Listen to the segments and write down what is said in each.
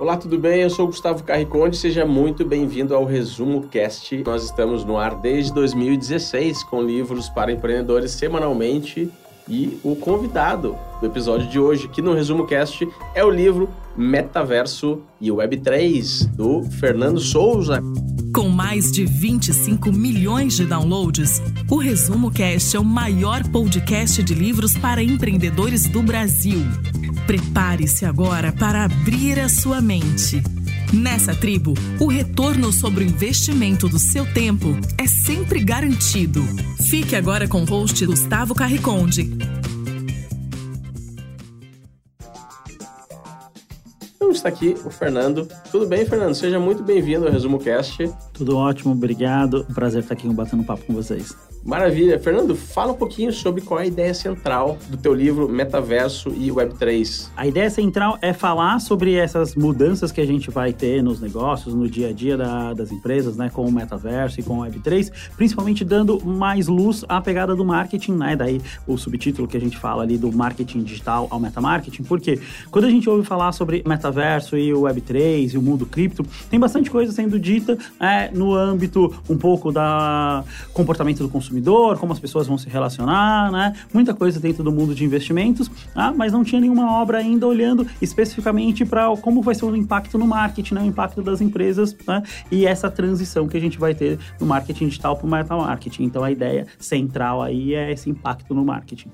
Olá, tudo bem? Eu sou Gustavo Carriconde, seja muito bem-vindo ao Resumo Cast. Nós estamos no ar desde 2016 com livros para empreendedores semanalmente e o convidado do episódio de hoje aqui no Resumo Cast é o livro Metaverso e Web3 do Fernando Souza. Com mais de 25 milhões de downloads, o Resumo Cast é o maior podcast de livros para empreendedores do Brasil. Prepare-se agora para abrir a sua mente. Nessa tribo, o retorno sobre o investimento do seu tempo é sempre garantido. Fique agora com o host Gustavo Carriconde. Está aqui o Fernando. Tudo bem, Fernando? Seja muito bem-vindo ao Resumo Cast. Tudo ótimo, obrigado. Um prazer estar aqui batendo papo com vocês. Maravilha. Fernando, fala um pouquinho sobre qual é a ideia central do teu livro Metaverso e Web3. A ideia central é falar sobre essas mudanças que a gente vai ter nos negócios, no dia a dia da, das empresas, né, com o Metaverso e com o Web3, principalmente dando mais luz à pegada do marketing, né, daí o subtítulo que a gente fala ali do marketing digital ao metamarketing, porque quando a gente ouve falar sobre Metaverso e o Web3 e o mundo cripto, tem bastante coisa sendo dita é, no âmbito um pouco da comportamento do consumidor, como as pessoas vão se relacionar, né? Muita coisa dentro do mundo de investimentos, tá? mas não tinha nenhuma obra ainda olhando especificamente para como vai ser o impacto no marketing, né? o impacto das empresas né? e essa transição que a gente vai ter no marketing digital para o meta marketing. Então a ideia central aí é esse impacto no marketing.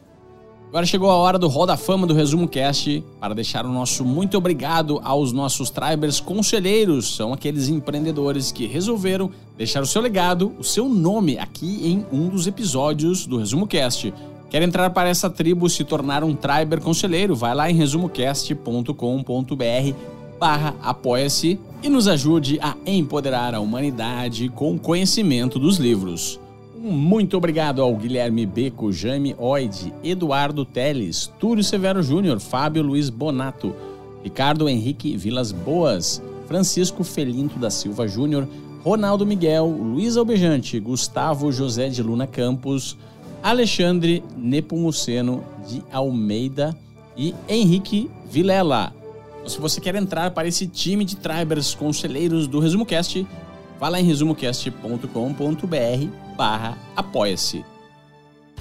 Agora chegou a hora do Roda Fama do Resumo Cast para deixar o nosso muito obrigado aos nossos Tribers conselheiros. São aqueles empreendedores que resolveram deixar o seu legado, o seu nome aqui em um dos episódios do Resumo Cast. Quer entrar para essa tribo se tornar um Triber conselheiro? Vai lá em resumocast.com.br barra apoia-se e nos ajude a empoderar a humanidade com o conhecimento dos livros. Muito obrigado ao Guilherme Beco, Jaime Oide, Eduardo Teles, Túlio Severo Júnior, Fábio Luiz Bonato, Ricardo Henrique Vilas Boas, Francisco Felinto da Silva Júnior, Ronaldo Miguel, Luiz Albejante, Gustavo José de Luna Campos, Alexandre Nepomuceno de Almeida e Henrique Vilela. Se você quer entrar para esse time de tribers conselheiros do Resumo Cast, vá lá em resumocast.com.br barra apoia-se.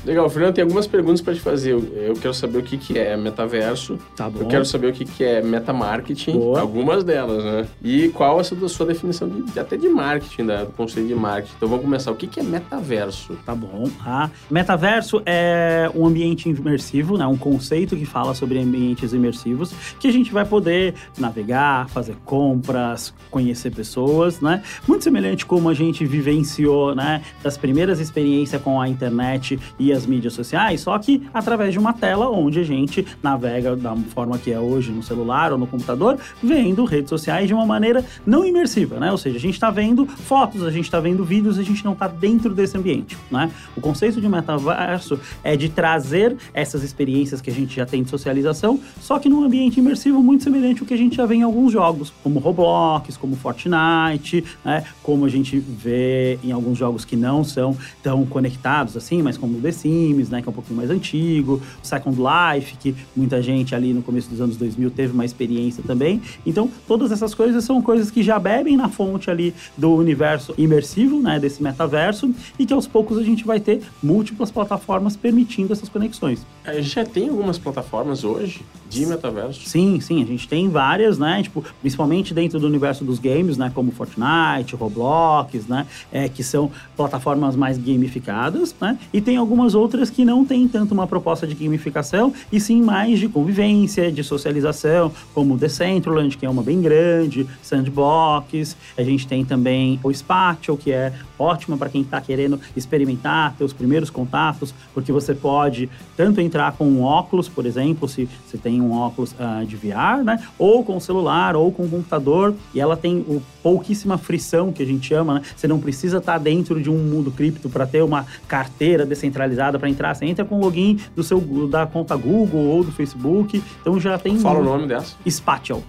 Legal, Fernando, tem algumas perguntas para te fazer. Eu quero saber o que, que é metaverso. Tá bom. Eu quero saber o que, que é metamarketing. Boa. Algumas delas, né? E qual a sua, sua definição de, até de marketing, né? do conceito de marketing. Então vamos começar. O que, que é metaverso? Tá bom. Ah, metaverso é um ambiente imersivo, né? Um conceito que fala sobre ambientes imersivos que a gente vai poder navegar, fazer compras, conhecer pessoas, né? Muito semelhante como a gente vivenciou, né? Das primeiras experiências com a internet e as mídias sociais, só que através de uma tela onde a gente navega da forma que é hoje no celular ou no computador, vendo redes sociais de uma maneira não imersiva, né? Ou seja, a gente está vendo fotos, a gente está vendo vídeos, a gente não está dentro desse ambiente, né? O conceito de metaverso é de trazer essas experiências que a gente já tem de socialização, só que num ambiente imersivo muito semelhante ao que a gente já vê em alguns jogos, como Roblox, como Fortnite, né? Como a gente vê em alguns jogos que não são tão conectados assim, mas como The Sims, né, que é um pouquinho mais antigo, o Second Life, que muita gente ali no começo dos anos 2000 teve uma experiência também. Então, todas essas coisas são coisas que já bebem na fonte ali do universo imersivo, né, desse metaverso, e que aos poucos a gente vai ter múltiplas plataformas permitindo essas conexões. A gente já tem algumas plataformas hoje de metaverso? Sim, sim, a gente tem várias, né, tipo, principalmente dentro do universo dos games, né, como Fortnite, Roblox, né, é, que são plataformas mais gamificadas, né, e tem algumas outras que não têm tanto uma proposta de gamificação, e sim mais de convivência, de socialização, como Decentraland, que é uma bem grande, Sandbox, a gente tem também o Spatial, que é ótima para quem está querendo experimentar, ter os primeiros contatos, porque você pode tanto entrar com um óculos, por exemplo, se você tem um óculos uh, de VR, né? Ou com o celular, ou com o computador, e ela tem o pouquíssima frição que a gente chama, né? Você não precisa estar tá dentro de um mundo cripto para ter uma carteira descentralizada para entrar. Você entra com o login do seu da conta Google ou do Facebook, então já tem. Fala um... o nome dessa. Spatial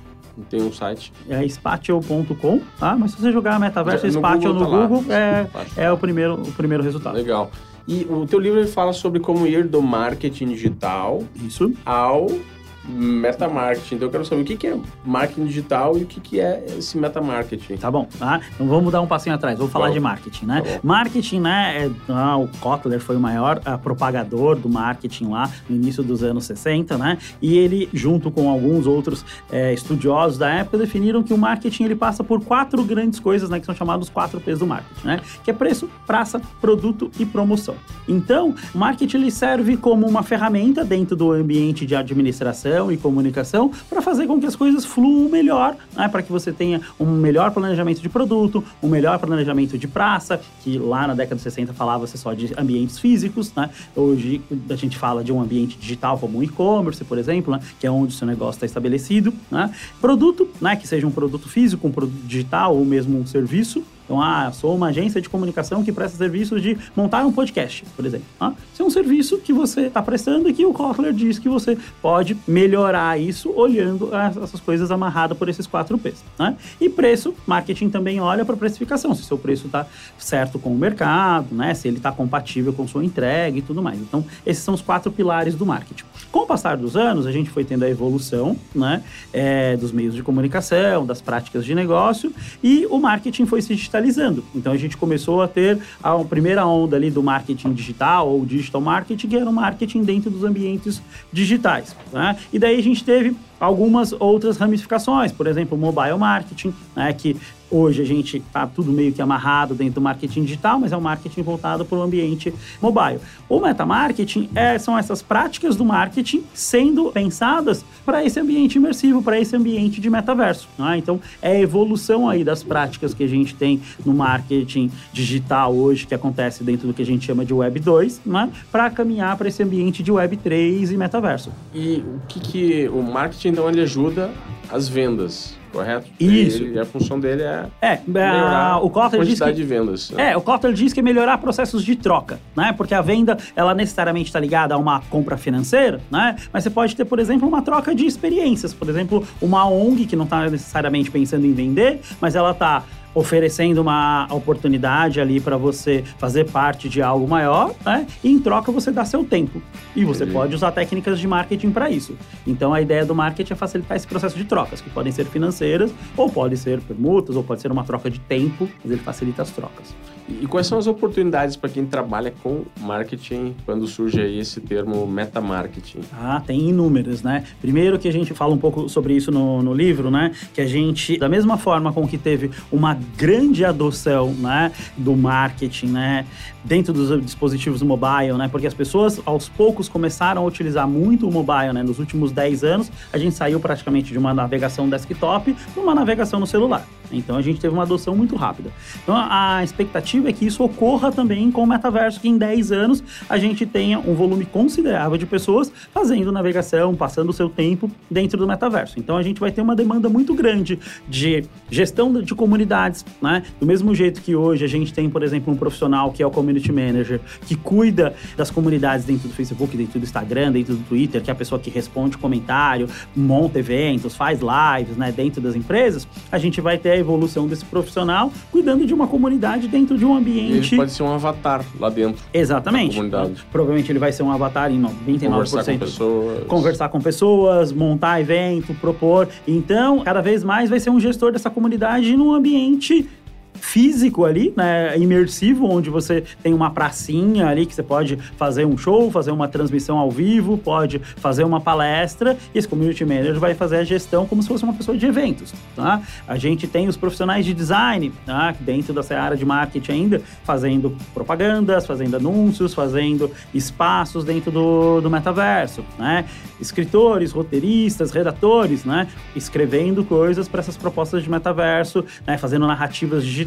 tem um site. É spatial.com, tá? Mas se você jogar Metaverso Spatial no Google, no Google tá é, é o, primeiro, o primeiro resultado. Legal. E o teu livro fala sobre como ir do marketing digital Isso. ao metamarketing. Então eu quero saber o que, que é marketing digital e o que, que é esse metamarketing. Tá bom, tá? Então vamos dar um passinho atrás, vamos falar Bom. de marketing, né? Tá marketing, né? É, ah, o Kotler foi o maior ah, propagador do marketing lá no início dos anos 60, né? E ele, junto com alguns outros eh, estudiosos da época, definiram que o marketing ele passa por quatro grandes coisas, né? Que são chamados quatro P's do marketing, né? Que é preço, praça, produto e promoção. Então, o marketing ele serve como uma ferramenta dentro do ambiente de administração e comunicação para fazer com que as coisas fluam melhor, né? Para que você tenha um melhor planejamento de produto, um melhor planejamento de praça, que lá na década de 60 falava-se só de ambientes físicos, né? Hoje a gente fala de um ambiente digital como o e-commerce, por exemplo, né? que é onde o seu negócio está estabelecido, né? Produto, né? Que seja um produto físico, um produto digital ou mesmo um serviço. Então, ah, sou uma agência de comunicação que presta serviços de montar um podcast, por exemplo. Ah, Isso é um serviço que você está prestando e que o Kotler diz que você pode melhorar isso olhando as- essas coisas amarradas por esses quatro P's. Né? E preço, marketing também olha para precificação, se seu preço está certo com o mercado, né? se ele está compatível com sua entrega e tudo mais. Então, esses são os quatro pilares do marketing. Com o passar dos anos, a gente foi tendo a evolução né, é, dos meios de comunicação, das práticas de negócio e o marketing foi se digitalizando. Então a gente começou a ter a primeira onda ali do marketing digital ou digital marketing, que era o marketing dentro dos ambientes digitais. Né? E daí a gente teve algumas outras ramificações, por exemplo, mobile marketing, né, que hoje a gente está tudo meio que amarrado dentro do marketing digital, mas é um marketing voltado para o ambiente mobile. O metamarketing é, são essas práticas do marketing sendo pensadas para esse ambiente imersivo, para esse ambiente de metaverso. né? Então, é a evolução aí das práticas que a gente tem no marketing digital hoje, que acontece dentro do que a gente chama de Web 2, né, para caminhar para esse ambiente de Web 3 e metaverso. E o que que o marketing então ele ajuda as vendas, correto? Isso. Ele- a função dele é É, melhorar a, o a Kotler diz quantidade que de vendas. né? É, o Kotler diz que é melhorar processos de troca, né? Porque a venda, ela necessariamente está ligada a uma compra financeira, né? Mas você pode ter, por exemplo, uma troca de experiências. Por exemplo, uma ONG que não está necessariamente pensando em vender, mas ela está oferecendo uma oportunidade ali para você fazer parte de algo maior, né? E em troca você dá seu tempo. E você Entendi. pode usar técnicas de marketing para isso. Então a ideia do marketing é facilitar esse processo de trocas, que podem ser financeiras, ou pode ser permutas, ou pode ser uma troca de tempo, mas ele facilita as trocas. E quais são as oportunidades para quem trabalha com marketing quando surge aí esse termo metamarketing? Ah, tem inúmeras, né? Primeiro que a gente fala um pouco sobre isso no, no livro, né? Que a gente, da mesma forma com que teve uma grande adoção, né, do marketing, né, dentro dos dispositivos mobile, né? Porque as pessoas aos poucos começaram a utilizar muito o mobile, né? Nos últimos 10 anos, a gente saiu praticamente de uma navegação desktop para uma navegação no celular. Então a gente teve uma adoção muito rápida. Então a expectativa é que isso ocorra também com o metaverso, que em 10 anos a gente tenha um volume considerável de pessoas fazendo navegação, passando o seu tempo dentro do metaverso. Então a gente vai ter uma demanda muito grande de gestão de comunidades, né? Do mesmo jeito que hoje a gente tem, por exemplo, um profissional que é o community manager, que cuida das comunidades dentro do Facebook, dentro do Instagram, dentro do Twitter, que é a pessoa que responde comentário, monta eventos, faz lives, né, dentro das empresas, a gente vai ter a evolução desse profissional cuidando de uma comunidade dentro de um E ele ambiente pode ser um avatar lá dentro. Exatamente. Provavelmente ele vai ser um avatar em 99% Conversar com pessoas. conversar com pessoas, montar evento, propor. Então, cada vez mais vai ser um gestor dessa comunidade num ambiente físico ali, né, imersivo, onde você tem uma pracinha ali que você pode fazer um show, fazer uma transmissão ao vivo, pode fazer uma palestra, e esse community manager vai fazer a gestão como se fosse uma pessoa de eventos, tá? A gente tem os profissionais de design, tá? Dentro dessa área de marketing ainda, fazendo propagandas, fazendo anúncios, fazendo espaços dentro do, do metaverso, né? Escritores, roteiristas, redatores, né? Escrevendo coisas para essas propostas de metaverso, né? Fazendo narrativas digitais.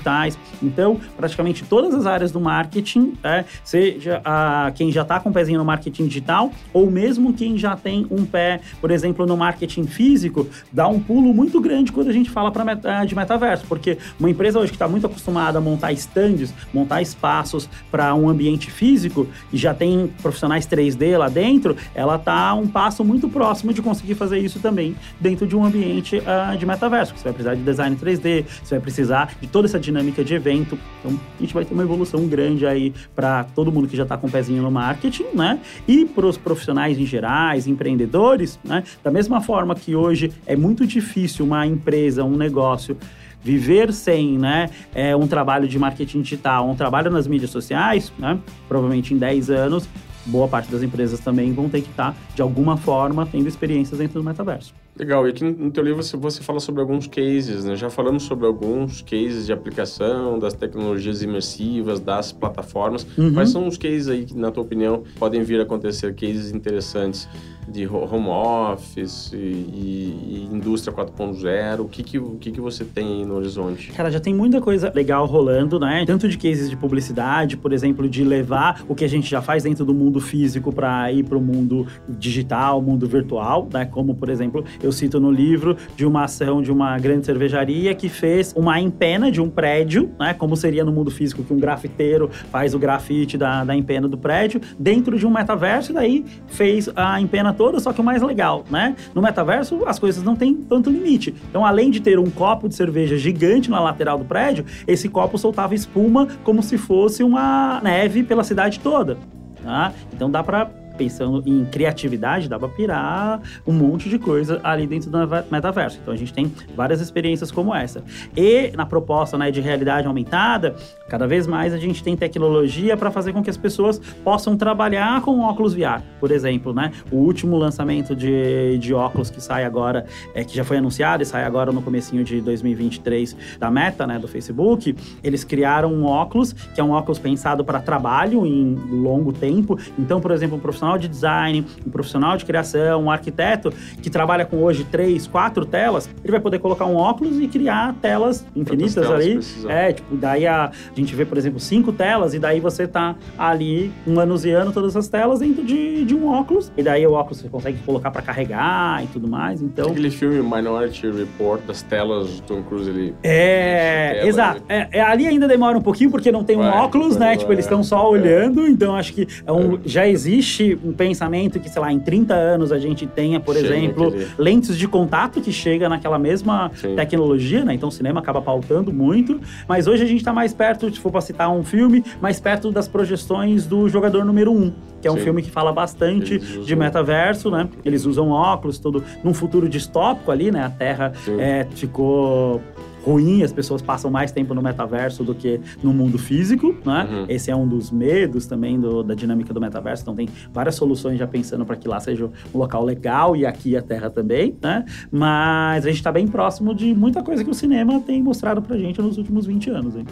Então, praticamente todas as áreas do marketing, né? seja a, quem já está com um pezinho no marketing digital, ou mesmo quem já tem um pé, por exemplo, no marketing físico, dá um pulo muito grande quando a gente fala pra, de metaverso, porque uma empresa hoje que está muito acostumada a montar stands, montar espaços para um ambiente físico, e já tem profissionais 3D lá dentro, ela está um passo muito próximo de conseguir fazer isso também dentro de um ambiente ah, de metaverso. Você vai precisar de design 3D, você vai precisar de toda essa dinâmica de evento. Então, a gente vai ter uma evolução grande aí para todo mundo que já está com o um pezinho no marketing, né? E para os profissionais em gerais, empreendedores, né? Da mesma forma que hoje é muito difícil uma empresa, um negócio viver sem né, é, um trabalho de marketing digital, um trabalho nas mídias sociais, né, provavelmente em 10 anos, boa parte das empresas também vão ter que estar, de alguma forma, tendo experiências dentro do metaverso. Legal, e aqui no teu livro você fala sobre alguns cases, né? Já falamos sobre alguns cases de aplicação das tecnologias imersivas, das plataformas. Uhum. Quais são os cases aí que, na tua opinião, podem vir a acontecer, cases interessantes de home office e, e indústria 4.0? O que que, o que que você tem no horizonte? Cara, já tem muita coisa legal rolando, né? Tanto de cases de publicidade, por exemplo, de levar o que a gente já faz dentro do mundo físico para ir para o mundo digital, mundo virtual, né? Como, por exemplo, eu cito no livro de uma ação de uma grande cervejaria que fez uma empena de um prédio, né? Como seria no mundo físico que um grafiteiro faz o grafite da, da empena do prédio, dentro de um metaverso, e daí fez a empena toda, só que o mais legal, né? No metaverso, as coisas não têm tanto limite. Então, além de ter um copo de cerveja gigante na lateral do prédio, esse copo soltava espuma como se fosse uma neve pela cidade toda. Tá? Então dá para pensando em criatividade, dá para pirar um monte de coisa ali dentro do metaverso. Então a gente tem várias experiências como essa. E na proposta né, de realidade aumentada, cada vez mais a gente tem tecnologia para fazer com que as pessoas possam trabalhar com óculos VR. Por exemplo, né, o último lançamento de, de óculos que sai agora, é, que já foi anunciado e sai agora no comecinho de 2023 da Meta, né, do Facebook, eles criaram um óculos que é um óculos pensado para trabalho em longo tempo. Então, por exemplo, um profissional de design, um profissional de criação, um arquiteto que trabalha com hoje três, quatro telas, ele vai poder colocar um óculos e criar telas infinitas ali. É, tipo, daí a, a, gente vê, por exemplo, cinco telas e daí você tá ali manuseando todas as telas dentro de, de um óculos. E daí o óculos você consegue colocar para carregar e tudo mais. Então. Aquele filme Minority Report das telas do Tom Cruise ali. É, exato. É, é, ali ainda demora um pouquinho porque não tem um vai, óculos, né? Tipo, eles estão só é. olhando, então acho que é um, é. já existe um pensamento que, sei lá, em 30 anos a gente tenha, por chega exemplo, lentes de contato que chega naquela mesma Sim. tecnologia, né? Então o cinema acaba pautando muito. Mas hoje a gente está mais perto, se for para citar um filme, mais perto das projeções do jogador número 1. Um, que é um Sim. filme que fala bastante de metaverso, né? Eles usam óculos, tudo num futuro distópico ali, né? A Terra é, ficou ruim, as pessoas passam mais tempo no metaverso do que no mundo físico, né? Uhum. Esse é um dos medos também do, da dinâmica do metaverso, então tem várias soluções já pensando para que lá seja um local legal e aqui a Terra também, né? Mas a gente está bem próximo de muita coisa que o cinema tem mostrado pra gente nos últimos 20 anos, hein?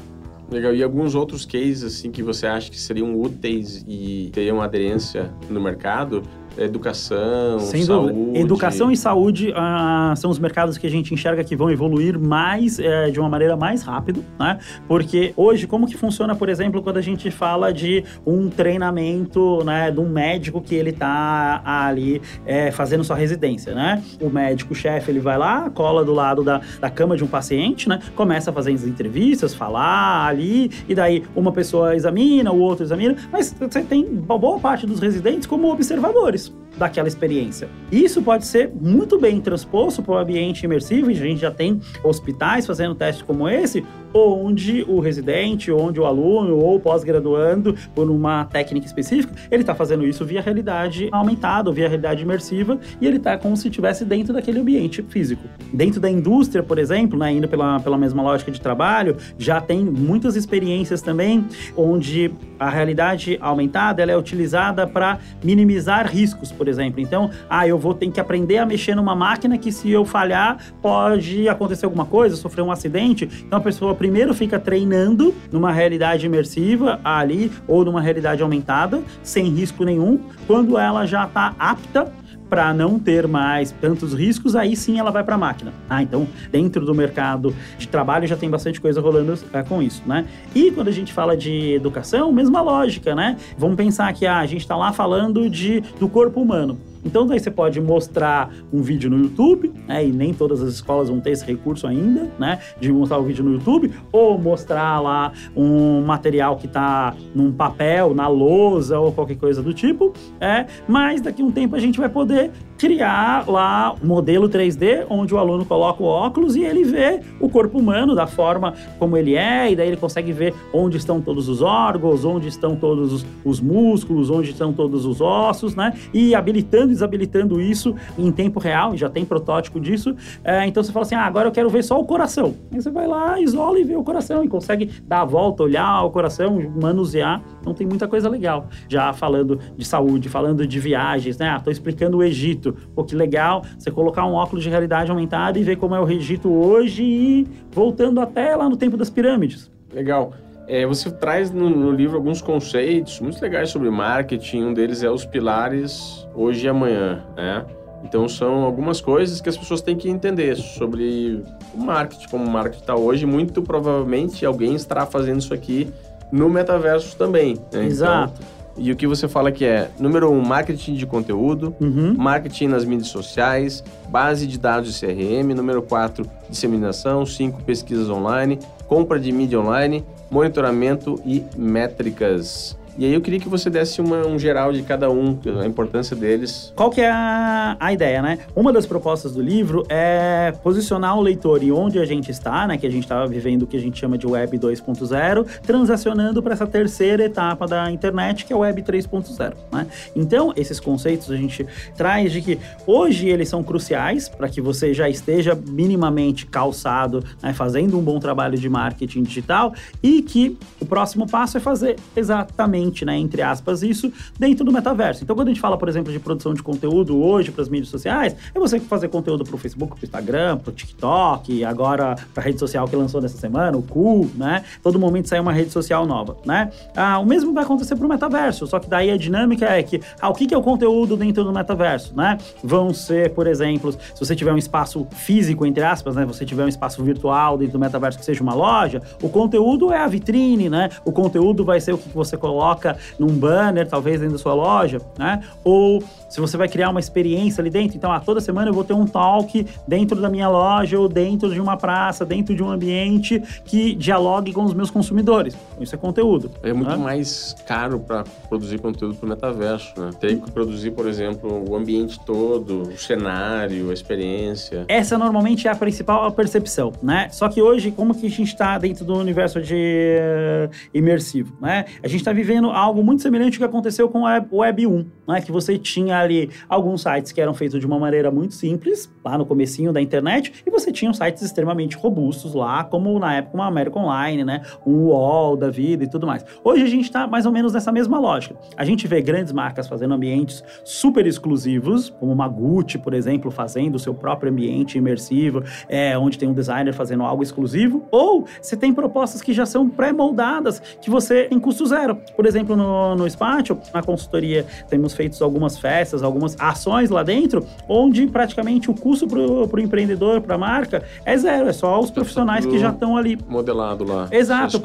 Legal. E alguns outros cases assim que você acha que seriam úteis e teriam aderência no mercado? Educação, Sem saúde. Dúvida. Educação e saúde ah, são os mercados que a gente enxerga que vão evoluir mais é, de uma maneira mais rápida, né? Porque hoje, como que funciona, por exemplo, quando a gente fala de um treinamento, né, de um médico que ele tá ali é, fazendo sua residência, né? O médico-chefe, ele vai lá, cola do lado da, da cama de um paciente, né? Começa a fazer as entrevistas, falar ali, e daí uma pessoa examina, o outro examina, mas você tem boa parte dos residentes como observadores guys. Daquela experiência. Isso pode ser muito bem transposto para o ambiente imersivo, e a gente já tem hospitais fazendo testes como esse, onde o residente, onde o aluno ou pós-graduando por uma técnica específica, ele está fazendo isso via realidade aumentada, via realidade imersiva, e ele está como se estivesse dentro daquele ambiente físico. Dentro da indústria, por exemplo, né, indo pela, pela mesma lógica de trabalho, já tem muitas experiências também onde a realidade aumentada ela é utilizada para minimizar riscos, por exemplo. Então, ah, eu vou ter que aprender a mexer numa máquina que se eu falhar pode acontecer alguma coisa, sofrer um acidente. Então a pessoa primeiro fica treinando numa realidade imersiva ali ou numa realidade aumentada, sem risco nenhum. Quando ela já está apta para não ter mais tantos riscos, aí sim ela vai para a máquina. Ah, então dentro do mercado de trabalho já tem bastante coisa rolando é, com isso, né? E quando a gente fala de educação, mesma lógica, né? Vamos pensar que ah, a gente está lá falando de, do corpo humano. Então, daí você pode mostrar um vídeo no YouTube, né? E nem todas as escolas vão ter esse recurso ainda, né? De mostrar o vídeo no YouTube, ou mostrar lá um material que está num papel, na lousa ou qualquer coisa do tipo. É, mas daqui a um tempo a gente vai poder criar lá um modelo 3D, onde o aluno coloca o óculos e ele vê o corpo humano da forma como ele é, e daí ele consegue ver onde estão todos os órgãos, onde estão todos os, os músculos, onde estão todos os ossos, né? E habilitando e desabilitando isso em tempo real, já tem protótipo disso. É, então você fala assim: ah, agora eu quero ver só o coração. Aí você vai lá, isola e vê o coração, e consegue dar a volta, olhar o coração, manusear. Então tem muita coisa legal. Já falando de saúde, falando de viagens, né? Ah, tô explicando o Egito Egito. Pô, que legal você colocar um óculos de realidade aumentada e ver como é o Egito hoje e voltando até lá no tempo das pirâmides. Legal. É, você traz no, no, livro alguns conceitos muito legais sobre marketing. Um deles é os pilares hoje e amanhã, né? Então são algumas coisas que as pessoas têm que entender sobre o marketing, como o marketing está hoje. Muito provavelmente alguém estará fazendo isso aqui no metaverso também. Né? Então, Exato. Então, e o que você fala que é, número um, marketing de conteúdo, uhum. marketing nas mídias sociais, base de dados de CRM, número quatro, disseminação, cinco, pesquisas online, compra de mídia online, monitoramento e métricas. E aí eu queria que você desse uma, um geral de cada um, a importância deles. Qual que é a, a ideia, né? Uma das propostas do livro é posicionar o leitor em onde a gente está, né? Que a gente estava vivendo o que a gente chama de Web 2.0, transacionando para essa terceira etapa da internet, que é o Web 3.0, né? Então, esses conceitos a gente traz de que hoje eles são cruciais para que você já esteja minimamente calçado, né? fazendo um bom trabalho de marketing digital e que o próximo passo é fazer exatamente né, entre aspas, isso dentro do metaverso. Então, quando a gente fala, por exemplo, de produção de conteúdo hoje para as mídias sociais, é você fazer conteúdo para o Facebook, para o Instagram, para o TikTok, agora para a rede social que lançou nessa semana, o Cool, né? Todo momento sai uma rede social nova, né? Ah, o mesmo vai acontecer para o metaverso, só que daí a dinâmica é que, ah, o que é o conteúdo dentro do metaverso, né? Vão ser, por exemplo, se você tiver um espaço físico, entre aspas, né? Você tiver um espaço virtual dentro do metaverso que seja uma loja, o conteúdo é a vitrine, né? O conteúdo vai ser o que você coloca coloca num banner, talvez dentro da sua loja, né? Ou se você vai criar uma experiência ali dentro, então, ah, toda semana eu vou ter um talk dentro da minha loja ou dentro de uma praça, dentro de um ambiente que dialogue com os meus consumidores. Isso é conteúdo. É muito né? mais caro para produzir conteúdo para o metaverso, né? Tem que produzir, por exemplo, o ambiente todo, o cenário, a experiência. Essa normalmente é a principal percepção, né? Só que hoje, como que a gente está dentro do universo de uh, imersivo, né? A gente está vivendo algo muito semelhante ao que aconteceu com o Web 1, né? Que você tinha ali alguns sites que eram feitos de uma maneira muito simples, lá no comecinho da internet, e você tinha sites extremamente robustos lá, como na época uma América Online, né? Um UOL da vida e tudo mais. Hoje a gente está mais ou menos nessa mesma lógica. A gente vê grandes marcas fazendo ambientes super exclusivos, como uma Gucci, por exemplo, fazendo o seu próprio ambiente imersivo, é, onde tem um designer fazendo algo exclusivo, ou você tem propostas que já são pré-moldadas, que você tem custo zero. Por exemplo, no, no Spatio, na consultoria, temos feito algumas festas algumas ações lá dentro, onde praticamente o custo para o empreendedor, para a marca, é zero. É só os profissionais que já estão ali. Modelado lá. Exato.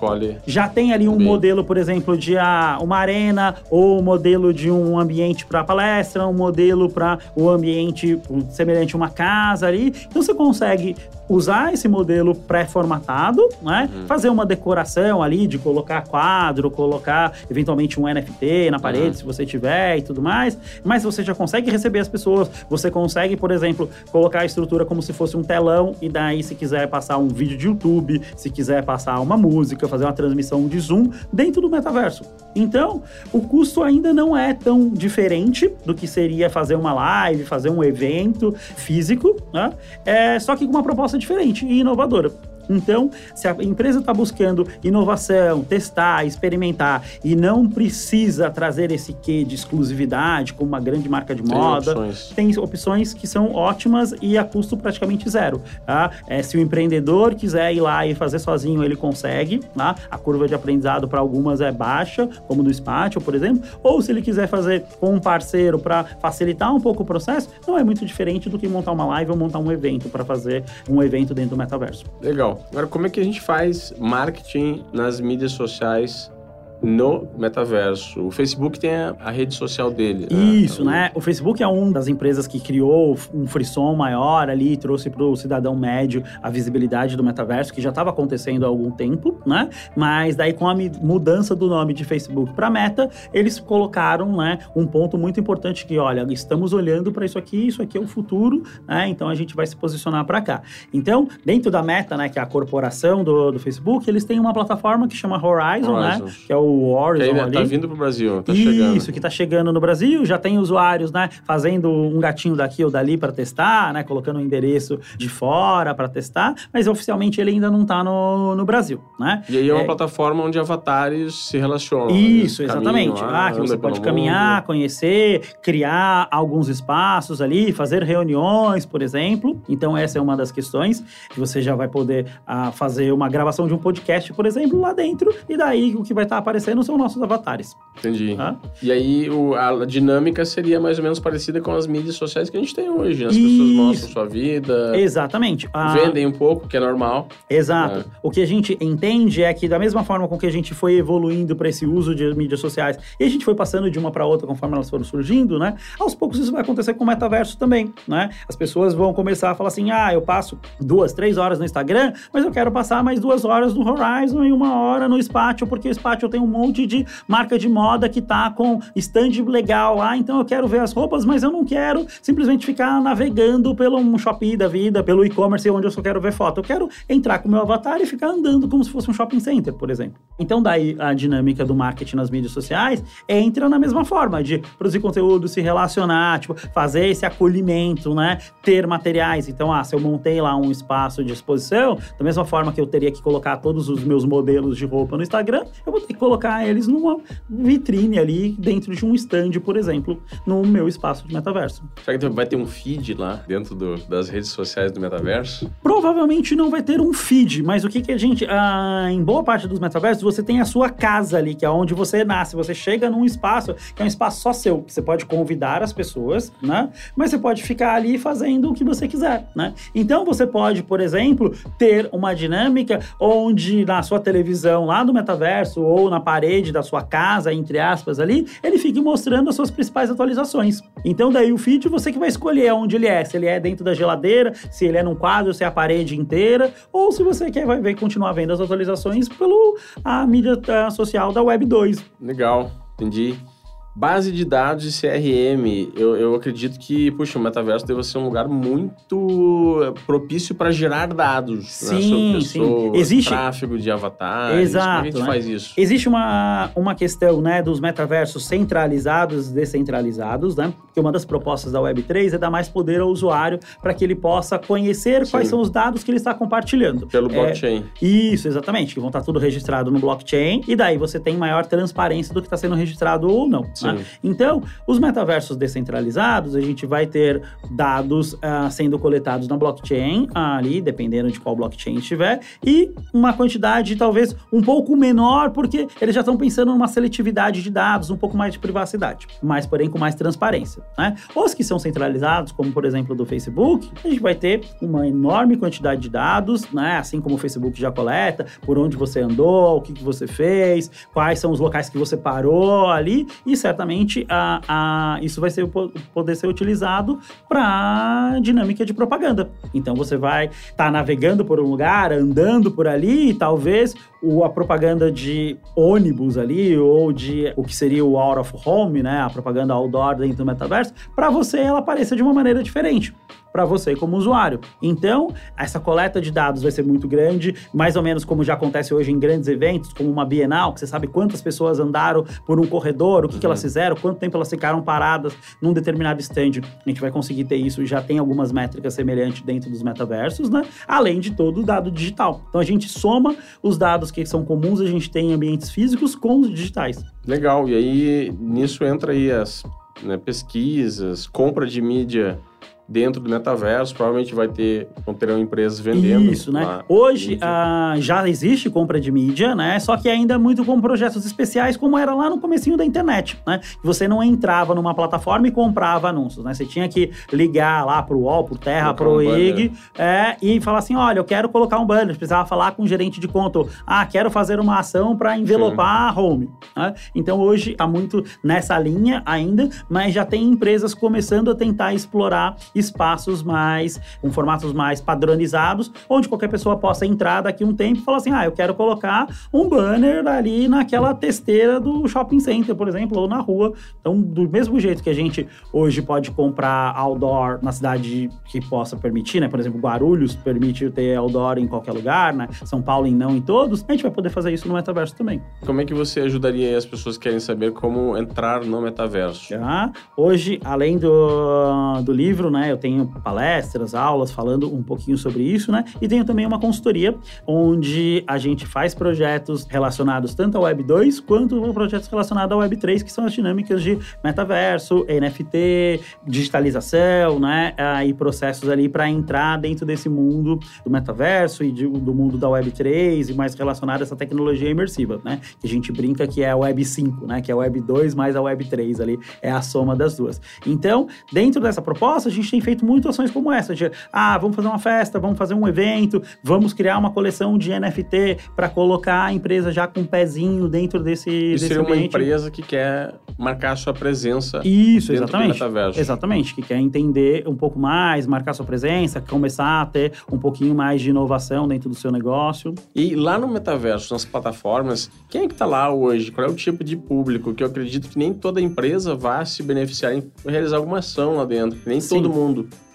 Já tem ali um bem. modelo, por exemplo, de ah, uma arena, ou um modelo de um ambiente para palestra, um modelo para o um ambiente semelhante a uma casa ali. Então você consegue usar esse modelo pré-formatado, né? Uhum. Fazer uma decoração ali de colocar quadro, colocar eventualmente um NFT na parede, uhum. se você tiver e tudo mais. Mas você já consegue receber as pessoas. Você consegue, por exemplo, colocar a estrutura como se fosse um telão e daí se quiser passar um vídeo de YouTube, se quiser passar uma música, fazer uma transmissão de Zoom dentro do metaverso. Então, o custo ainda não é tão diferente do que seria fazer uma live, fazer um evento físico, né? É só que com uma proposta diferente e inovadora. Então, se a empresa está buscando inovação, testar, experimentar e não precisa trazer esse quê de exclusividade, como uma grande marca de moda, tem opções, tem opções que são ótimas e a custo praticamente zero. Tá? É, se o empreendedor quiser ir lá e fazer sozinho, ele consegue. Tá? A curva de aprendizado para algumas é baixa, como do Spatio, por exemplo. Ou se ele quiser fazer com um parceiro para facilitar um pouco o processo, não é muito diferente do que montar uma live ou montar um evento para fazer um evento dentro do metaverso. Legal. Agora, como é que a gente faz marketing nas mídias sociais no metaverso. O Facebook tem a, a rede social dele. Isso, né? né? O Facebook é uma das empresas que criou um frisson maior ali, trouxe para o cidadão médio a visibilidade do metaverso, que já estava acontecendo há algum tempo, né? Mas daí com a mudança do nome de Facebook para Meta, eles colocaram, né, um ponto muito importante que, olha, estamos olhando para isso aqui, isso aqui é o futuro, né? Então a gente vai se posicionar para cá. Então, dentro da Meta, né, que é a corporação do, do Facebook, eles têm uma plataforma que chama Horizon, né? Horizon. né? Que é o o Horizon que ali. Tá vindo pro Brasil, tá Isso, chegando. Isso, que tá chegando no Brasil. Já tem usuários, né, fazendo um gatinho daqui ou dali para testar, né, colocando o um endereço de fora para testar, mas oficialmente ele ainda não tá no, no Brasil, né? E aí é uma é... plataforma onde avatares se relacionam. Isso, exatamente. Lá, ah, que você pode caminhar, mundo. conhecer, criar alguns espaços ali, fazer reuniões, por exemplo. Então essa é uma das questões que você já vai poder ah, fazer uma gravação de um podcast, por exemplo, lá dentro, e daí o que vai estar tá aparecendo aparecendo são nossos avatares. Entendi. Tá? E aí o, a dinâmica seria mais ou menos parecida com as mídias sociais que a gente tem hoje. Né? As Isso. pessoas mostram sua vida. Exatamente. Vendem um pouco, que é normal. Exato. É. O que a gente entende é que da mesma forma com que a gente foi evoluindo para esse uso de mídias sociais e a gente foi passando de uma para outra conforme elas foram surgindo, né? Aos poucos isso vai acontecer com o metaverso também, né? As pessoas vão começar a falar assim: ah, eu passo duas, três horas no Instagram, mas eu quero passar mais duas horas no Horizon e uma hora no Spatial, porque o Spatial tem um monte de marca de moda que tá com stand legal lá, então eu quero ver as roupas, mas eu não quero simplesmente ficar navegando pelo um shopping da vida, pelo e-commerce onde eu só quero ver foto. Eu quero entrar com o meu avatar e ficar andando como se fosse um shopping center, por exemplo. Então daí a dinâmica do marketing nas mídias sociais entra na mesma forma de produzir conteúdo, se relacionar, tipo, fazer esse acolhimento, né? Ter materiais. Então, ah, se eu montei lá um espaço de exposição, da mesma forma que eu teria que colocar todos os meus modelos de roupa no Instagram, eu vou ter que colocar colocar eles numa vitrine ali dentro de um stand, por exemplo, no meu espaço de metaverso. Será que vai ter um feed lá dentro do, das redes sociais do metaverso? Provavelmente não vai ter um feed, mas o que, que a gente. Ah, em boa parte dos metaversos, você tem a sua casa ali, que é onde você nasce. Você chega num espaço que é um espaço só seu, você pode convidar as pessoas, né? Mas você pode ficar ali fazendo o que você quiser, né? Então você pode, por exemplo, ter uma dinâmica onde na sua televisão lá do metaverso ou na parede da sua casa, entre aspas, ali, ele fique mostrando as suas principais atualizações. Então, daí o feed você que vai escolher onde ele é, se ele é dentro da geladeira, se ele é num quadro, se é a parede inteira, ou se você quer vai ver continuar vendo as atualizações pelo a mídia a, social da Web 2. Legal, entendi. Base de dados e CRM, eu, eu acredito que, puxa, o metaverso deve ser um lugar muito propício para gerar dados. Sim, né, sim. Existe tráfego de avatares. Exato. Como é a gente né? faz isso? Existe uma, uma questão, né, dos metaversos centralizados e descentralizados, né? Que uma das propostas da Web3 é dar mais poder ao usuário para que ele possa conhecer sim. quais são os dados que ele está compartilhando. Pelo é, blockchain. Isso, exatamente. Que vão estar tudo registrado no blockchain e daí você tem maior transparência do que está sendo registrado ou não. Então, os metaversos descentralizados, a gente vai ter dados uh, sendo coletados na blockchain, ali, dependendo de qual blockchain estiver, e uma quantidade talvez um pouco menor, porque eles já estão pensando numa seletividade de dados, um pouco mais de privacidade, mas porém com mais transparência. Né? Os que são centralizados, como por exemplo do Facebook, a gente vai ter uma enorme quantidade de dados, né? assim como o Facebook já coleta, por onde você andou, o que, que você fez, quais são os locais que você parou ali, e certamente a, a, isso vai ser, poder ser utilizado para dinâmica de propaganda. Então você vai estar tá navegando por um lugar, andando por ali, e talvez o, a propaganda de ônibus ali, ou de o que seria o out of home, né? A propaganda outdoor dentro do metaverso, para você ela apareça de uma maneira diferente para você como usuário. Então, essa coleta de dados vai ser muito grande, mais ou menos como já acontece hoje em grandes eventos, como uma Bienal, que você sabe quantas pessoas andaram por um corredor, o que, uhum. que elas uhum. fizeram, quanto tempo elas ficaram paradas num determinado stand. A gente vai conseguir ter isso, já tem algumas métricas semelhantes dentro dos metaversos, né? Além de todo o dado digital. Então, a gente soma os dados que são comuns, a gente tem em ambientes físicos com os digitais. Legal, e aí nisso entra aí as né, pesquisas, compra de mídia dentro do metaverso, provavelmente vai ter, vão terão empresas vendendo. Isso, né? Hoje ah, já existe compra de mídia, né? Só que ainda muito com projetos especiais, como era lá no comecinho da internet, né? Você não entrava numa plataforma e comprava anúncios, né? Você tinha que ligar lá pro UOL, pro Terra, colocar pro um IG, é, e falar assim, olha, eu quero colocar um banner. Precisava falar com o gerente de conta. Ah, quero fazer uma ação para envelopar Sim. a home. Né? Então hoje está muito nessa linha ainda, mas já tem empresas começando a tentar explorar espaços mais, com formatos mais padronizados, onde qualquer pessoa possa entrar daqui a um tempo e falar assim: ah, eu quero colocar um banner ali naquela testeira do shopping center, por exemplo, ou na rua. Então, do mesmo jeito que a gente hoje pode comprar outdoor na cidade que possa permitir, né? Por exemplo, Guarulhos permite ter outdoor em qualquer lugar, né? São Paulo em não em todos, a gente vai poder fazer isso no metaverso também. Como é que você ajudaria as pessoas que querem saber como entrar no metaverso? Já. Hoje, além do, do livro, né? Eu tenho palestras, aulas falando um pouquinho sobre isso, né? E tenho também uma consultoria onde a gente faz projetos relacionados tanto ao Web 2 quanto projetos relacionados ao Web 3, que são as dinâmicas de metaverso, NFT, digitalização, né? E processos ali para entrar dentro desse mundo do metaverso e de, do mundo da Web 3 e mais relacionado a essa tecnologia imersiva, né? Que a gente brinca que é a Web 5, né? Que é a Web 2 mais a Web 3 ali, é a soma das duas. Então, dentro dessa proposta, a gente tem feito muitas ações como essa, de, ah, vamos fazer uma festa, vamos fazer um evento, vamos criar uma coleção de NFT para colocar a empresa já com um pezinho dentro desse, e desse seria uma empresa que quer marcar sua presença Isso, exatamente. Exatamente, que quer entender um pouco mais, marcar sua presença, começar a ter um pouquinho mais de inovação dentro do seu negócio. E lá no metaverso, nas plataformas, quem é que está lá hoje? Qual é o tipo de público? Que eu acredito que nem toda empresa vai se beneficiar em realizar alguma ação lá dentro. Nem Sim. todo mundo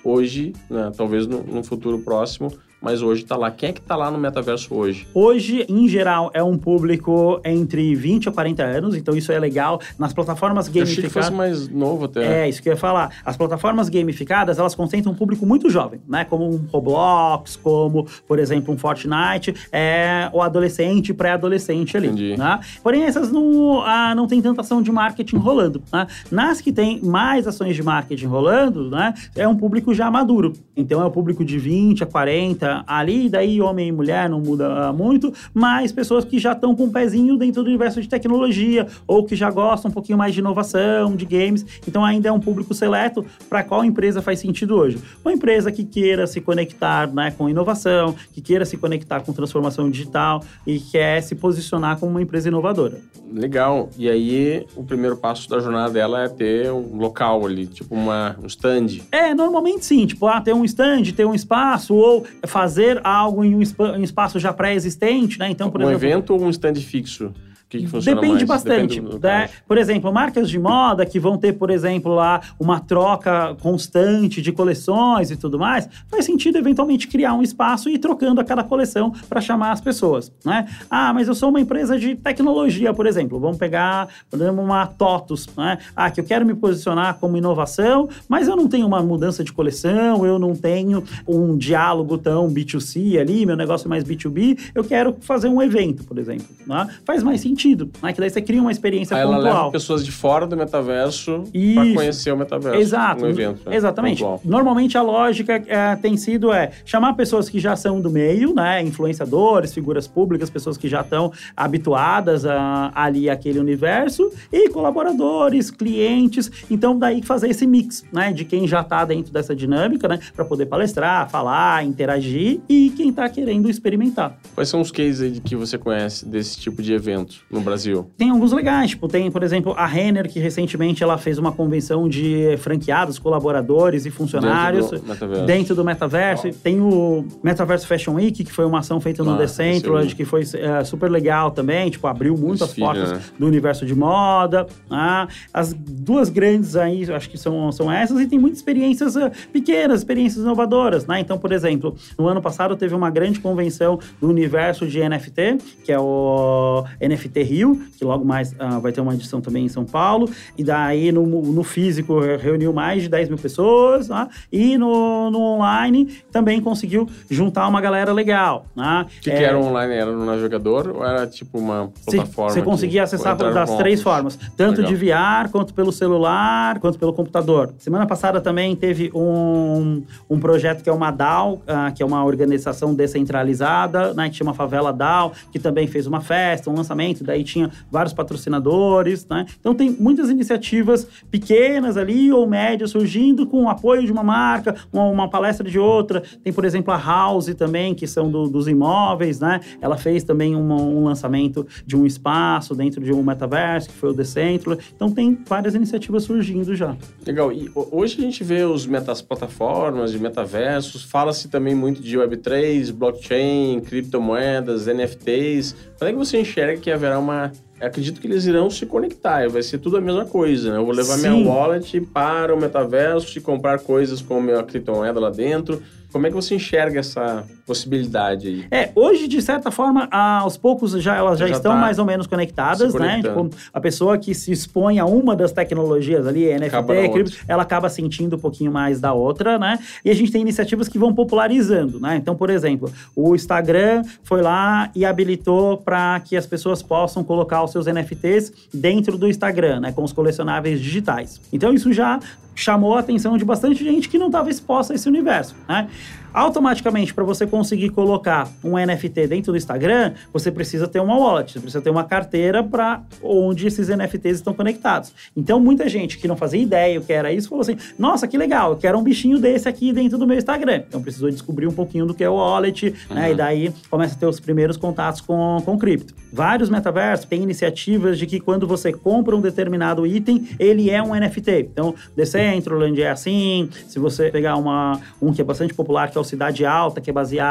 hoje, né, talvez no, no futuro próximo, mas hoje está lá. Quem é que está lá no metaverso hoje? Hoje, em geral, é um público entre 20 a 40 anos, então isso é legal. Nas plataformas gamificadas... Eu achei que fosse mais novo até. É, isso que eu ia falar. As plataformas gamificadas, elas concentram um público muito jovem, né? Como um Roblox, como, por exemplo, um Fortnite, é o adolescente, pré-adolescente ali. Entendi. Né? Porém, essas não, ah, não tem tanta ação de marketing rolando. Né? Nas que tem mais ações de marketing rolando, né? É um público já maduro. Então, é o público de 20 a 40, ali, daí homem e mulher não muda muito, mas pessoas que já estão com um pezinho dentro do universo de tecnologia ou que já gostam um pouquinho mais de inovação, de games. Então ainda é um público seleto para qual empresa faz sentido hoje. Uma empresa que queira se conectar né, com inovação, que queira se conectar com transformação digital e quer se posicionar como uma empresa inovadora. Legal. E aí o primeiro passo da jornada dela é ter um local ali, tipo uma, um stand. É, normalmente sim, tipo, ah, ter um stand, ter um espaço ou fazer algo em um, espaço já pré-existente, né? Então, por um exemplo... Um evento ou um stand fixo? Que, que funciona Depende mais? bastante. Depende né? Por exemplo, marcas de moda que vão ter, por exemplo, lá uma troca constante de coleções e tudo mais, faz sentido eventualmente criar um espaço e ir trocando a cada coleção para chamar as pessoas, né? Ah, mas eu sou uma empresa de tecnologia, por exemplo. Vamos pegar, por exemplo, uma TOTUS, né? Ah, que eu quero me posicionar como inovação, mas eu não tenho uma mudança de coleção, eu não tenho um diálogo tão B2C ali, meu negócio é mais B2B, eu quero fazer um evento, por exemplo. Né? Faz mais sentido sentido. Né? Que daí você cria uma experiência Aí pontual. Ela leva pessoas de fora do metaverso para conhecer o metaverso. Exato. Um evento, né? Exatamente. Pontual. Normalmente a lógica é, tem sido é chamar pessoas que já são do meio, né? Influenciadores, figuras públicas, pessoas que já estão habituadas a, ali àquele universo e colaboradores, clientes. Então daí fazer esse mix, né? De quem já está dentro dessa dinâmica, né? Para poder palestrar, falar, interagir e quem está querendo experimentar. Quais são os cases que você conhece desse tipo de evento? No Brasil? Tem alguns legais, tipo, tem, por exemplo, a Renner, que recentemente ela fez uma convenção de franqueados, colaboradores e funcionários dentro do metaverso. Dentro do metaverso. Oh. Tem o Metaverso Fashion Week, que foi uma ação feita no ah, Decentraland, que foi é, super legal também, tipo, abriu muitas Desfile, portas né? do universo de moda. Né? As duas grandes aí, acho que são, são essas, e tem muitas experiências uh, pequenas, experiências inovadoras, né? Então, por exemplo, no ano passado teve uma grande convenção do universo de NFT, que é o NFT Rio, que logo mais uh, vai ter uma edição também em São Paulo. E daí no, no físico reuniu mais de 10 mil pessoas, tá? e no, no online também conseguiu juntar uma galera legal. Né? O que, é, que era online? Era no navegador ou era tipo uma plataforma? Você conseguia acessar das três formas, tanto legal. de VR quanto pelo celular, quanto pelo computador. Semana passada também teve um, um projeto que é uma DAO, uh, que é uma organização descentralizada, né, que chama Favela DAO, que também fez uma festa, um lançamento, daí tinha vários patrocinadores, né? Então tem muitas iniciativas pequenas ali ou médias surgindo com o apoio de uma marca, uma, uma palestra de outra. Tem, por exemplo, a House também, que são do, dos imóveis, né? Ela fez também uma, um lançamento de um espaço dentro de um metaverso, que foi o Decentro. Então tem várias iniciativas surgindo já. Legal. E hoje a gente vê os metas plataformas de metaversos, fala-se também muito de Web3, blockchain, criptomoedas, NFTs. Como é que você enxerga que haverá uma acredito que eles irão se conectar, vai ser tudo a mesma coisa, né? Eu vou levar Sim. minha wallet para o metaverso e comprar coisas com a minha criptomoeda lá dentro. Como é que você enxerga essa possibilidade aí? É, hoje, de certa forma, aos poucos já elas já, já estão tá mais ou menos conectadas, né? Tipo, a pessoa que se expõe a uma das tecnologias ali, NFT, cripto, ela acaba sentindo um pouquinho mais da outra, né? E a gente tem iniciativas que vão popularizando, né? Então, por exemplo, o Instagram foi lá e habilitou para que as pessoas possam colocar os seus NFTs dentro do Instagram, né? Com os colecionáveis digitais. Então, isso já chamou a atenção de bastante gente que não estava exposta a esse universo, né? automaticamente, para você conseguir colocar um NFT dentro do Instagram, você precisa ter uma wallet, você precisa ter uma carteira para onde esses NFTs estão conectados. Então, muita gente que não fazia ideia o que era isso, falou assim: nossa, que legal, eu quero um bichinho desse aqui dentro do meu Instagram. Então, precisou descobrir um pouquinho do que é o wallet, uhum. né? E daí começa a ter os primeiros contatos com, com cripto. Vários metaversos têm iniciativas de que quando você compra um determinado item, ele é um NFT. Então, Decentraland é assim. Se você pegar uma, um que é bastante popular, que é o Cidade Alta, que é baseado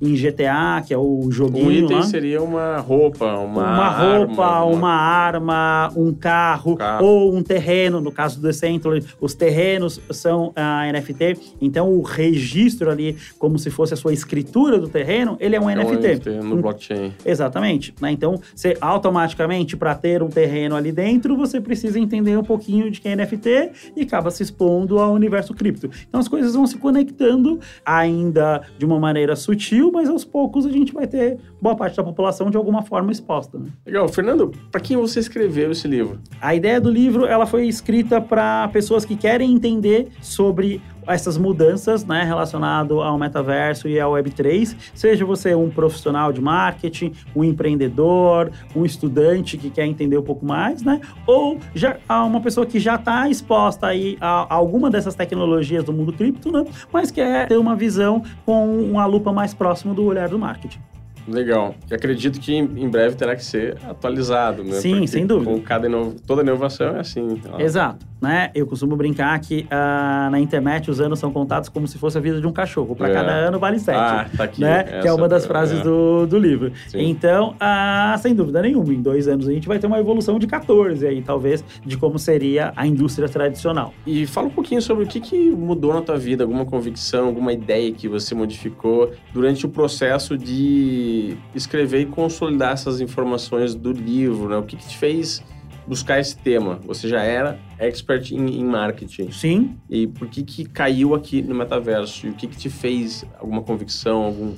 em GTA, que é o joguinho. Um item lá. seria uma roupa, uma, uma roupa, arma, uma... uma... arma, um carro, carro, ou um terreno. No caso do Central, os terrenos são a NFT. Então o registro ali, como se fosse a sua escritura do terreno, ele é um é NFT. Um NFT no blockchain. Exatamente. Né? Então, você automaticamente, para ter um terreno ali dentro, você precisa entender um pouquinho de que é NFT e acaba se expondo ao universo cripto. Então as coisas vão se conectando ainda de uma maneira sutil, mas aos poucos a gente vai ter boa parte da população de alguma forma exposta. Né? Legal. Fernando, para quem você escreveu esse livro? A ideia do livro ela foi escrita para pessoas que querem entender sobre essas mudanças né, relacionado ao metaverso e ao Web3, seja você um profissional de marketing, um empreendedor, um estudante que quer entender um pouco mais, né, ou já uma pessoa que já está exposta aí a, a, alguma dessas tecnologias do mundo cripto, né, mas quer ter uma visão com uma lupa mais próxima do olhar do marketing. Legal. E acredito que em breve terá que ser atualizado, né? Sim, Porque sem dúvida. Com cada inovação, toda inovação é assim. Ó. Exato. Né? Eu costumo brincar que uh, na internet os anos são contados como se fosse a vida de um cachorro. Para é. cada ano vale sete. Ah, tá aqui. Né? que é uma das frases é. do, do livro. Sim. Então, uh, sem dúvida nenhuma, em dois anos a gente vai ter uma evolução de 14 aí, talvez, de como seria a indústria tradicional. E fala um pouquinho sobre o que, que mudou na tua vida, alguma convicção, alguma ideia que você modificou durante o processo de escrever e consolidar essas informações do livro, né? O que, que te fez buscar esse tema? Você já era expert em, em, marketing. Sim. E por que que caiu aqui no metaverso? E o que que te fez alguma convicção, algum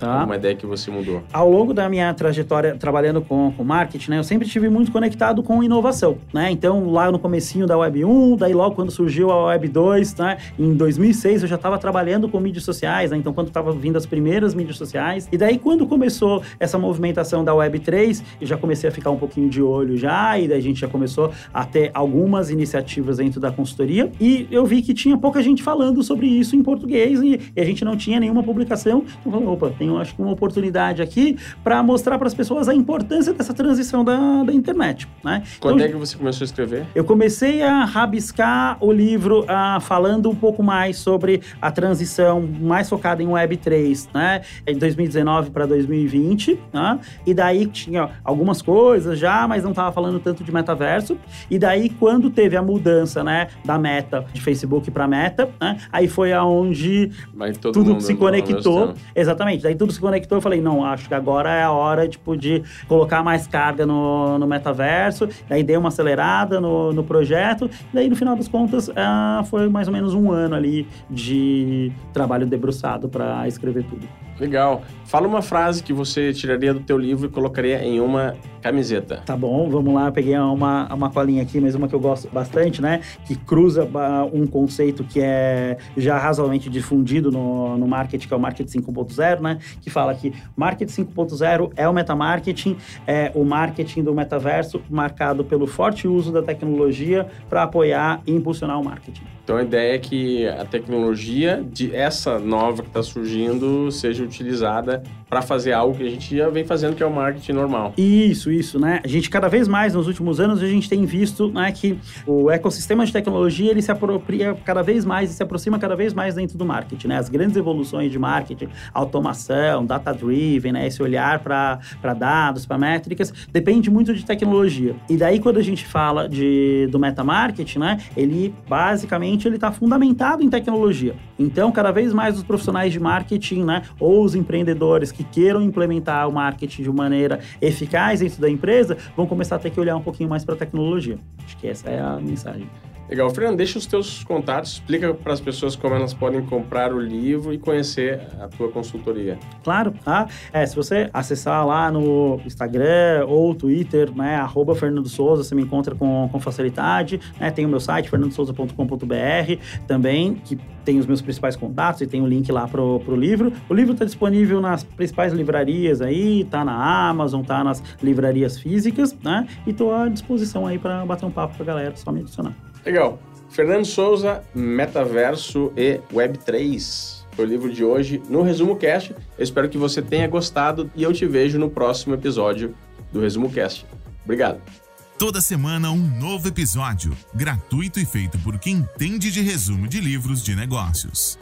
Tá? Uma ideia que você mudou. Ao longo da minha trajetória trabalhando com, com marketing, né, eu sempre estive muito conectado com inovação, né? Então, lá no comecinho da Web 1, daí logo quando surgiu a Web 2, né? Em 2006 eu já estava trabalhando com mídias sociais, né? Então, quando estava vindo as primeiras mídias sociais. E daí, quando começou essa movimentação da Web 3, eu já comecei a ficar um pouquinho de olho já, e daí a gente já começou a ter algumas iniciativas dentro da consultoria. E eu vi que tinha pouca gente falando sobre isso em português, e, e a gente não tinha nenhuma publicação. Então, eu falei, opa, tem acho que uma oportunidade aqui para mostrar para as pessoas a importância dessa transição da, da internet. Né? Quando então, é que você começou a escrever? Eu comecei a rabiscar o livro falando um pouco mais sobre a transição mais focada em Web3, né? Em 2019 para 2020, né? E daí tinha algumas coisas já, mas não estava falando tanto de metaverso. E daí quando teve a mudança, né, da Meta de Facebook para Meta, né? Aí foi aonde tudo se conectou. Exatamente. Daí tudo se conectou. Eu falei, não, acho que agora é a hora, tipo, de colocar mais carga no, no metaverso. Daí dei uma acelerada no, no projeto. Daí, no final das contas, ah, foi mais ou menos um ano ali de trabalho debruçado para escrever tudo. Legal. Fala uma frase que você tiraria do teu livro e colocaria em uma camiseta. Tá bom, vamos lá. Peguei uma, uma colinha aqui, mas uma que eu gosto bastante, né? Que cruza um conceito que é já razoavelmente difundido no, no marketing, que é o marketing 5.0, né? Que fala que marketing 5.0 é o metamarketing, é o marketing do metaverso marcado pelo forte uso da tecnologia para apoiar e impulsionar o marketing. Então a ideia é que a tecnologia de essa nova que está surgindo seja utilizada para fazer algo que a gente já vem fazendo, que é o marketing normal. Isso, isso, né? A gente cada vez mais nos últimos anos a gente tem visto, né, que o ecossistema de tecnologia ele se apropria cada vez mais e se aproxima cada vez mais dentro do marketing, né? As grandes evoluções de marketing, automação, data driven, né, esse olhar para dados, para métricas, depende muito de tecnologia. E daí quando a gente fala de do meta marketing, né, ele basicamente ele está fundamentado em tecnologia. Então, cada vez mais os profissionais de marketing, né, ou os empreendedores que queiram implementar o marketing de maneira eficaz dentro da empresa, vão começar a ter que olhar um pouquinho mais para a tecnologia. Acho que essa é a mensagem. Legal. Fernando, deixa os teus contatos, explica para as pessoas como elas podem comprar o livro e conhecer a tua consultoria. Claro, tá? É, se você acessar lá no Instagram ou Twitter, né, arroba Fernando Souza, você me encontra com, com facilidade, né? Tem o meu site, fernandosouza.com.br também, que tem os meus principais contatos e tem o um link lá pro, pro livro. O livro está disponível nas principais livrarias aí, tá na Amazon, tá nas livrarias físicas, né? E tô à disposição aí para bater um papo com a galera, só me adicionar. Legal. Fernando Souza, Metaverso e Web3. Foi o livro de hoje no Resumo Cast. Eu espero que você tenha gostado e eu te vejo no próximo episódio do Resumo Cast. Obrigado. Toda semana um novo episódio, gratuito e feito por quem entende de resumo de livros de negócios.